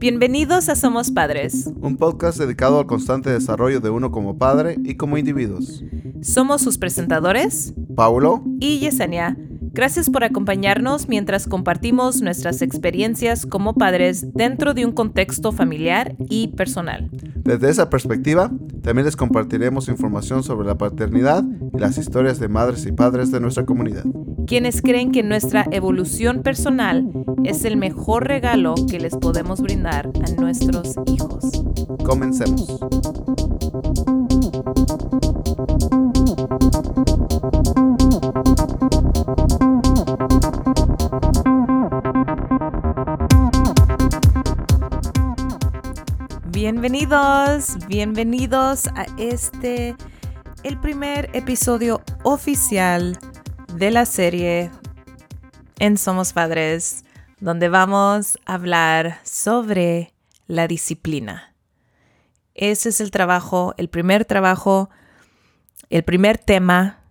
Bienvenidos a Somos Padres. Un podcast dedicado al constante desarrollo de uno como padre y como individuos. Somos sus presentadores, Paulo y Yesenia. Gracias por acompañarnos mientras compartimos nuestras experiencias como padres dentro de un contexto familiar y personal. Desde esa perspectiva, también les compartiremos información sobre la paternidad y las historias de madres y padres de nuestra comunidad. Quienes creen que nuestra evolución personal es el mejor regalo que les podemos brindar a nuestros hijos. Comencemos. Bienvenidos, bienvenidos a este, el primer episodio oficial de la serie en Somos Padres, donde vamos a hablar sobre la disciplina. Ese es el trabajo, el primer trabajo, el primer tema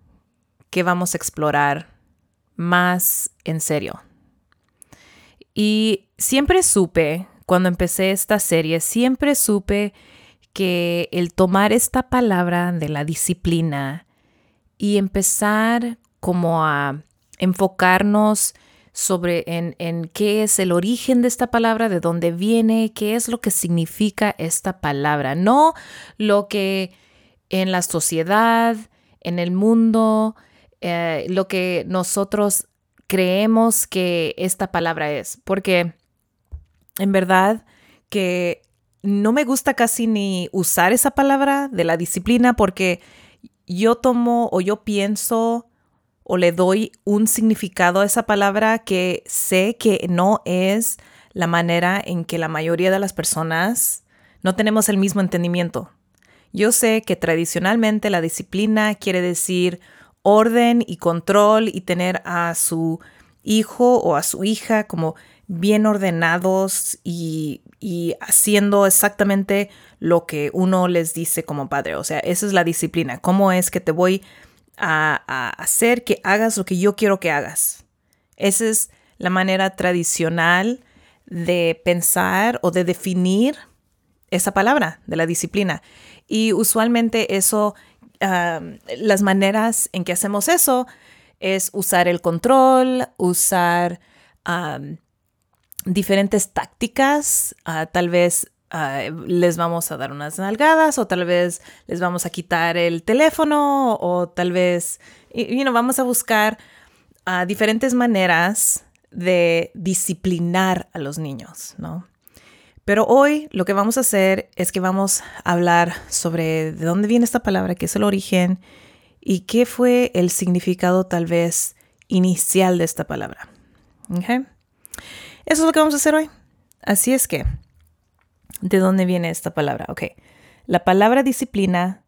que vamos a explorar más en serio. Y siempre supe cuando empecé esta serie, siempre supe que el tomar esta palabra de la disciplina y empezar como a enfocarnos sobre en, en, qué es el origen de esta palabra, de dónde viene, qué es lo que significa esta palabra, no lo que en la sociedad, en el mundo, eh, lo que nosotros creemos que esta palabra es, porque en verdad que no me gusta casi ni usar esa palabra de la disciplina porque yo tomo o yo pienso o le doy un significado a esa palabra que sé que no es la manera en que la mayoría de las personas no tenemos el mismo entendimiento. Yo sé que tradicionalmente la disciplina quiere decir orden y control y tener a su hijo o a su hija como bien ordenados y, haciendo exactamente lo que uno les dice como padre. O sea, esa es la disciplina. ¿Cómo es que te voy a, hacer que hagas lo que yo quiero que hagas? Esa es la manera tradicional de pensar o de definir esa palabra de la disciplina. Y usualmente eso, las maneras en que hacemos eso es usar el control, usar diferentes tácticas, ah, tal vez ah, les vamos a dar unas nalgadas o tal vez les vamos a quitar el teléfono o tal vez, you know, vamos a buscar ah, diferentes maneras de disciplinar a los niños, ¿no? Pero hoy lo que vamos a hacer es que vamos a hablar sobre de dónde viene esta palabra, qué es el origen y qué fue el significado tal vez inicial de esta palabra. ¿Okay? Eso es lo que vamos a hacer hoy. Así es que, ¿de dónde viene esta palabra? Ok, la palabra disciplina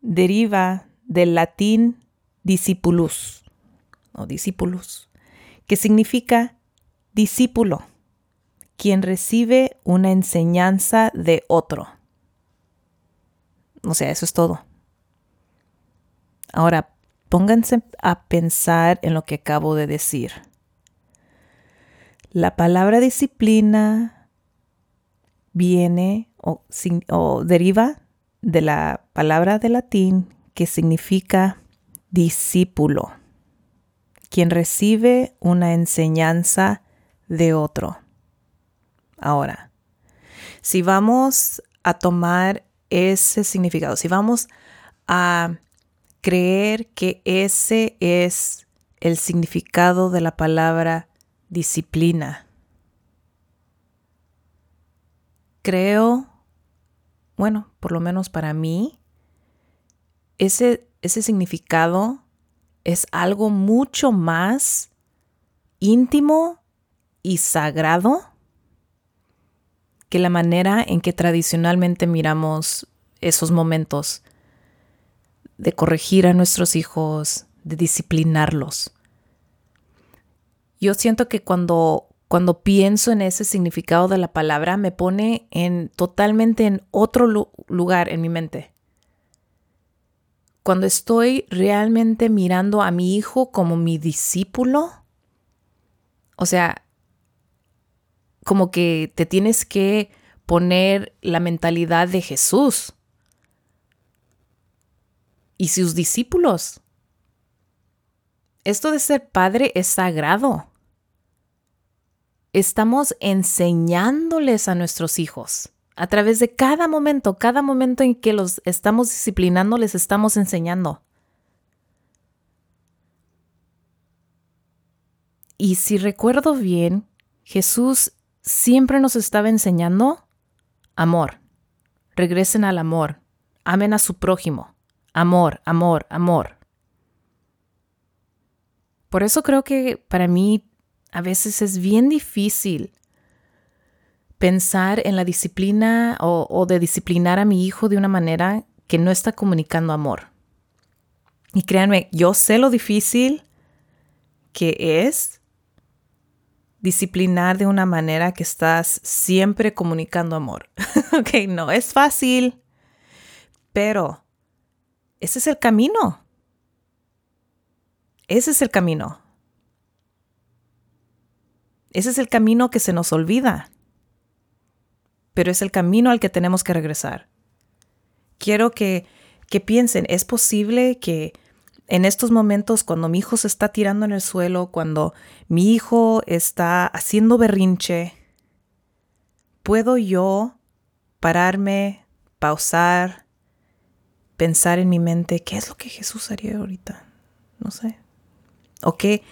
deriva del latín discipulus o discipulus, que significa discípulo, quien recibe una enseñanza de otro. O sea, eso es todo. Ahora, pónganse a pensar en lo que acabo de decir. La palabra disciplina viene o, deriva de la palabra de latín que significa discípulo, quien recibe una enseñanza de otro. Ahora, si vamos a tomar ese significado, si vamos a creer que ese es el significado de la palabra disciplina. Creo, bueno, por lo menos para mí, ese, ese significado es algo mucho más íntimo y sagrado que la manera en que tradicionalmente miramos esos momentos de corregir a nuestros hijos, de disciplinarlos. Yo siento que cuando, cuando pienso en ese significado de la palabra me pone en totalmente en otro lugar en mi mente. Cuando estoy realmente mirando a mi hijo como mi discípulo, o sea, como que te tienes que poner la mentalidad de Jesús y sus discípulos. Esto de ser padre es sagrado. Estamos enseñándoles a nuestros hijos. A través de cada momento, cada momento en que los estamos disciplinando, les estamos enseñando. Y si recuerdo bien, Jesús siempre nos estaba enseñando amor. Regresen al amor. Amen a su prójimo. Amor, amor, amor. Por eso creo que para mí a veces es bien difícil pensar en la disciplina o, de disciplinar a mi hijo de una manera que no está comunicando amor. Y créanme, yo sé lo difícil que es disciplinar de una manera que estás siempre comunicando amor. ok, no es fácil, pero ese es el camino. Ese es el camino. Ese es el camino que se nos olvida. Pero es el camino al que tenemos que regresar. Quiero que, que piensen, ¿es posible que en estos momentos cuando mi hijo se está tirando en el suelo, cuando mi hijo está haciendo berrinche, puedo yo pararme, pausar, pensar en mi mente, ¿qué es lo que Jesús haría ahorita? No sé. ¿O qué,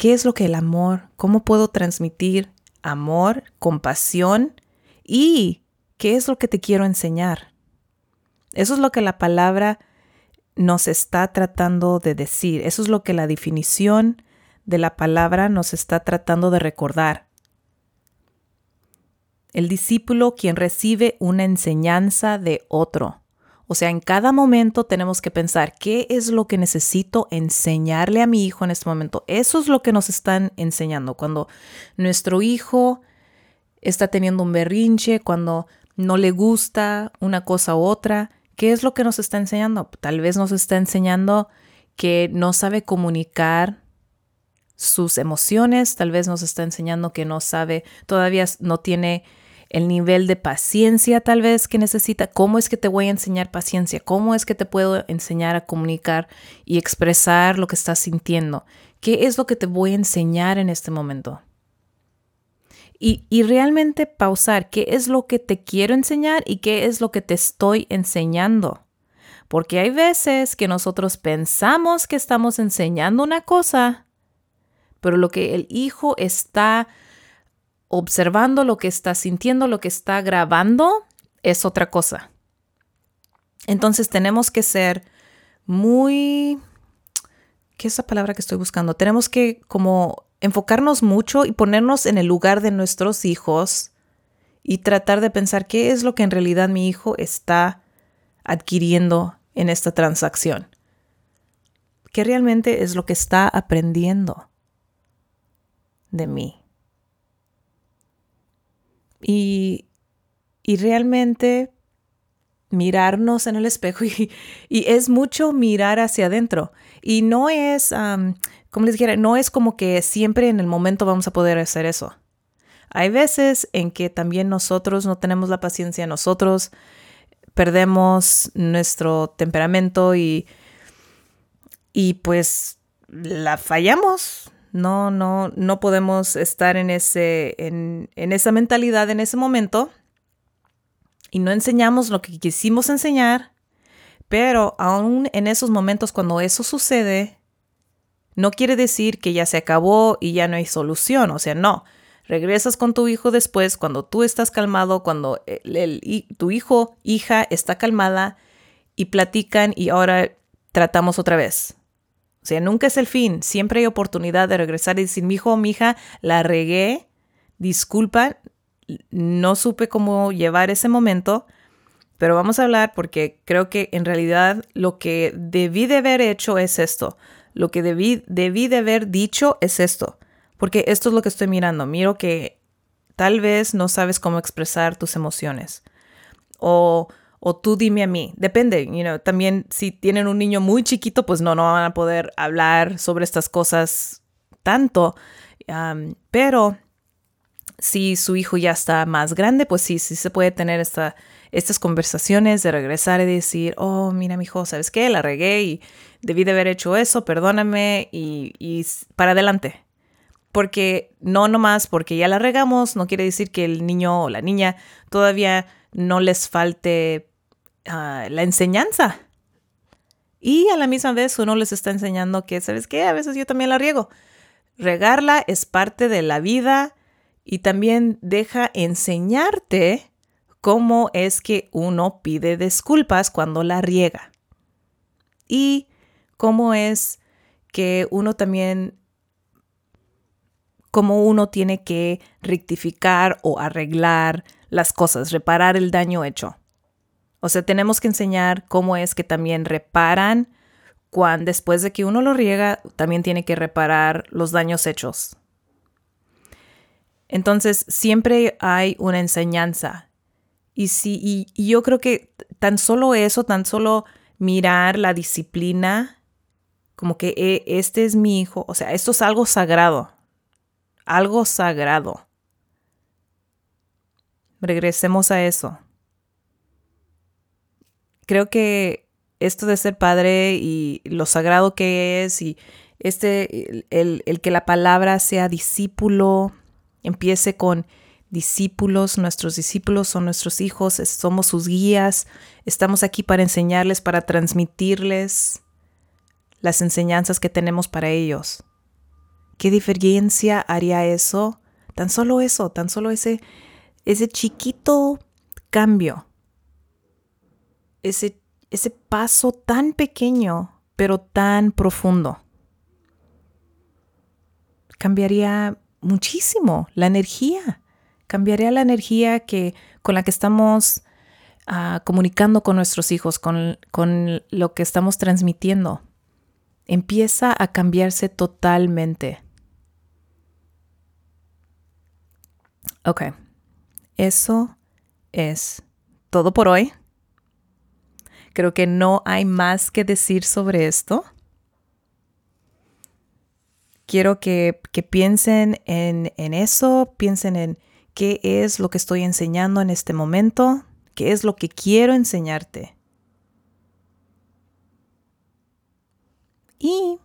qué es lo que el amor, cómo puedo transmitir amor, compasión y qué es lo que te quiero enseñar? Eso es lo que la palabra nos está tratando de decir. Eso es lo que la definición de la palabra nos está tratando de recordar. El discípulo quien recibe una enseñanza de otro. O sea, en cada momento tenemos que pensar, ¿qué es lo que necesito enseñarle a mi hijo en este momento? Eso es lo que nos están enseñando. Cuando nuestro hijo está teniendo un berrinche, cuando no le gusta una cosa u otra, ¿qué es lo que nos está enseñando? Tal vez nos está enseñando que no sabe comunicar sus emociones, tal vez nos está enseñando que no sabe, todavía no tiene el nivel de paciencia tal vez que necesita, cómo es que te voy a enseñar paciencia, cómo es que te puedo enseñar a comunicar y expresar lo que estás sintiendo, qué es lo que te voy a enseñar en este momento. Y, y, realmente pausar qué es lo que te quiero enseñar y qué es lo que te estoy enseñando. Porque hay veces que nosotros pensamos que estamos enseñando una cosa, pero lo que el hijo está observando lo que está sintiendo, lo que está grabando, es otra cosa. Entonces tenemos que ser muy... ¿Qué es esa palabra que estoy buscando? Tenemos que como enfocarnos mucho y ponernos en el lugar de nuestros hijos y tratar de pensar qué es lo que en realidad mi hijo está adquiriendo en esta transacción. ¿Qué realmente es lo que está aprendiendo de mí? Y, realmente mirarnos en el espejo y, es mucho mirar hacia adentro. Y no es, como les dijera, no es como que siempre en el momento vamos a poder hacer eso. Hay veces en que también nosotros no tenemos la paciencia, nosotros perdemos nuestro temperamento y, y pues la fallamos, no, no, no podemos estar en, ese, en, en esa mentalidad en ese momento y no enseñamos lo que quisimos enseñar, pero aún en esos momentos cuando eso sucede, no quiere decir que ya se acabó y ya no hay solución. O sea, no. Regresas con tu hijo después cuando tú estás calmado, cuando tu hijo, hija está calmada y platican y ahora tratamos otra vez. O sea, nunca es el fin. Siempre hay oportunidad de regresar y decir, mi hijo o mi hija, la regué, disculpa, no supe cómo llevar ese momento, pero vamos a hablar porque creo que en realidad lo que debí de haber hecho es esto. Lo que debí, debí de haber dicho es esto. Porque esto es lo que estoy mirando. Miro que tal vez no sabes cómo expresar tus emociones. O o tú dime a mí. Depende, you know, también si tienen un niño muy chiquito, pues no, no van a poder hablar sobre estas cosas tanto. pero Si su hijo ya está más grande, pues sí, sí se puede tener esta, estas conversaciones de regresar y decir, oh, mira, mi hijo, ¿sabes qué? La regué y debí de haber hecho eso, perdóname y, y para adelante. Porque no nomás porque ya la regamos, no quiere decir que el niño o la niña todavía no les falte ah, la enseñanza. Y a la misma vez uno les está enseñando que, ¿sabes qué? A veces yo también la riego. Regarla es parte de la vida y también deja enseñarte cómo es que uno pide disculpas cuando la riega. Y cómo es que uno también, cómo uno tiene que rectificar o arreglar las cosas, reparar el daño hecho. O sea, tenemos que enseñar cómo es que también reparan cuando después de que uno lo riega, también tiene que reparar los daños hechos. Entonces, siempre hay una enseñanza. Y, si, y yo creo que tan solo eso, tan solo mirar la disciplina, como que eh, este es mi hijo, o sea, esto es algo sagrado, algo sagrado. Regresemos a eso. Creo que esto de ser padre y lo sagrado que es y este, el, el que la palabra sea discípulo, empiece con discípulos, nuestros discípulos son nuestros hijos, somos sus guías, estamos aquí para enseñarles, para transmitirles las enseñanzas que tenemos para ellos. ¿Qué diferencia haría eso? Tan solo eso, tan solo ese, ese chiquito cambio, ese, ese paso tan pequeño, pero tan profundo. Cambiaría muchísimo la energía, cambiaría la energía que, con la que estamos ah, comunicando con nuestros hijos, con, con lo que estamos transmitiendo. Empieza a cambiarse totalmente. Ok, eso es todo por hoy. Creo que no hay más que decir sobre esto. Quiero que, piensen en, en eso, piensen en qué es lo que estoy enseñando en este momento, qué es lo que quiero enseñarte. Y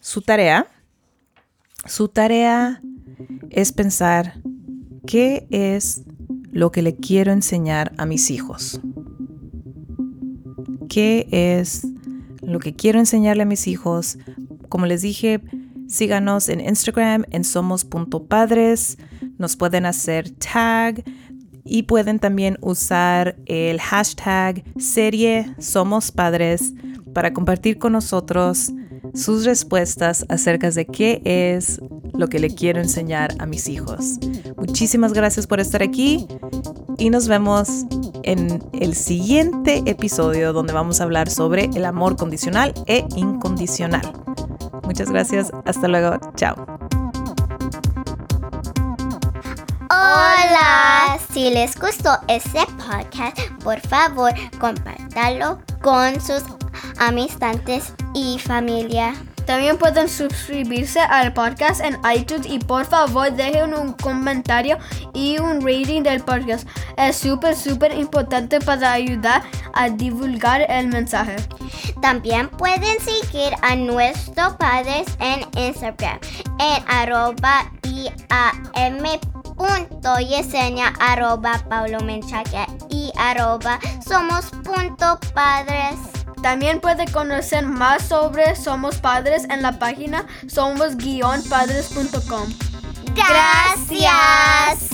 su tarea, su tarea es pensar qué es lo que le quiero enseñar a mis hijos. ¿Qué es lo que quiero enseñarle a mis hijos? Como les dije, síganos en Instagram en somos.padres. Nos pueden hacer tag y pueden también usar el hashtag serie Somos Padres para compartir con nosotros sus respuestas acerca de qué es lo que le quiero enseñar a mis hijos. Muchísimas gracias por estar aquí y nos vemos en el siguiente episodio donde vamos a hablar sobre el amor condicional e incondicional. Muchas gracias, hasta luego, chao. Hola, si les gustó este podcast, por favor, compártalo con sus amistades y familia. También pueden suscribirse al podcast en iTunes y por favor dejen un comentario y un rating del podcast. Es súper, súper importante para ayudar a divulgar el mensaje. También pueden seguir a nuestros padres en Instagram en arroba iam punto yesenia arroba paulo menchaque y arroba somos punto padres. También puede conocer más sobre Somos Padres en la página somos-padres.com. Gracias.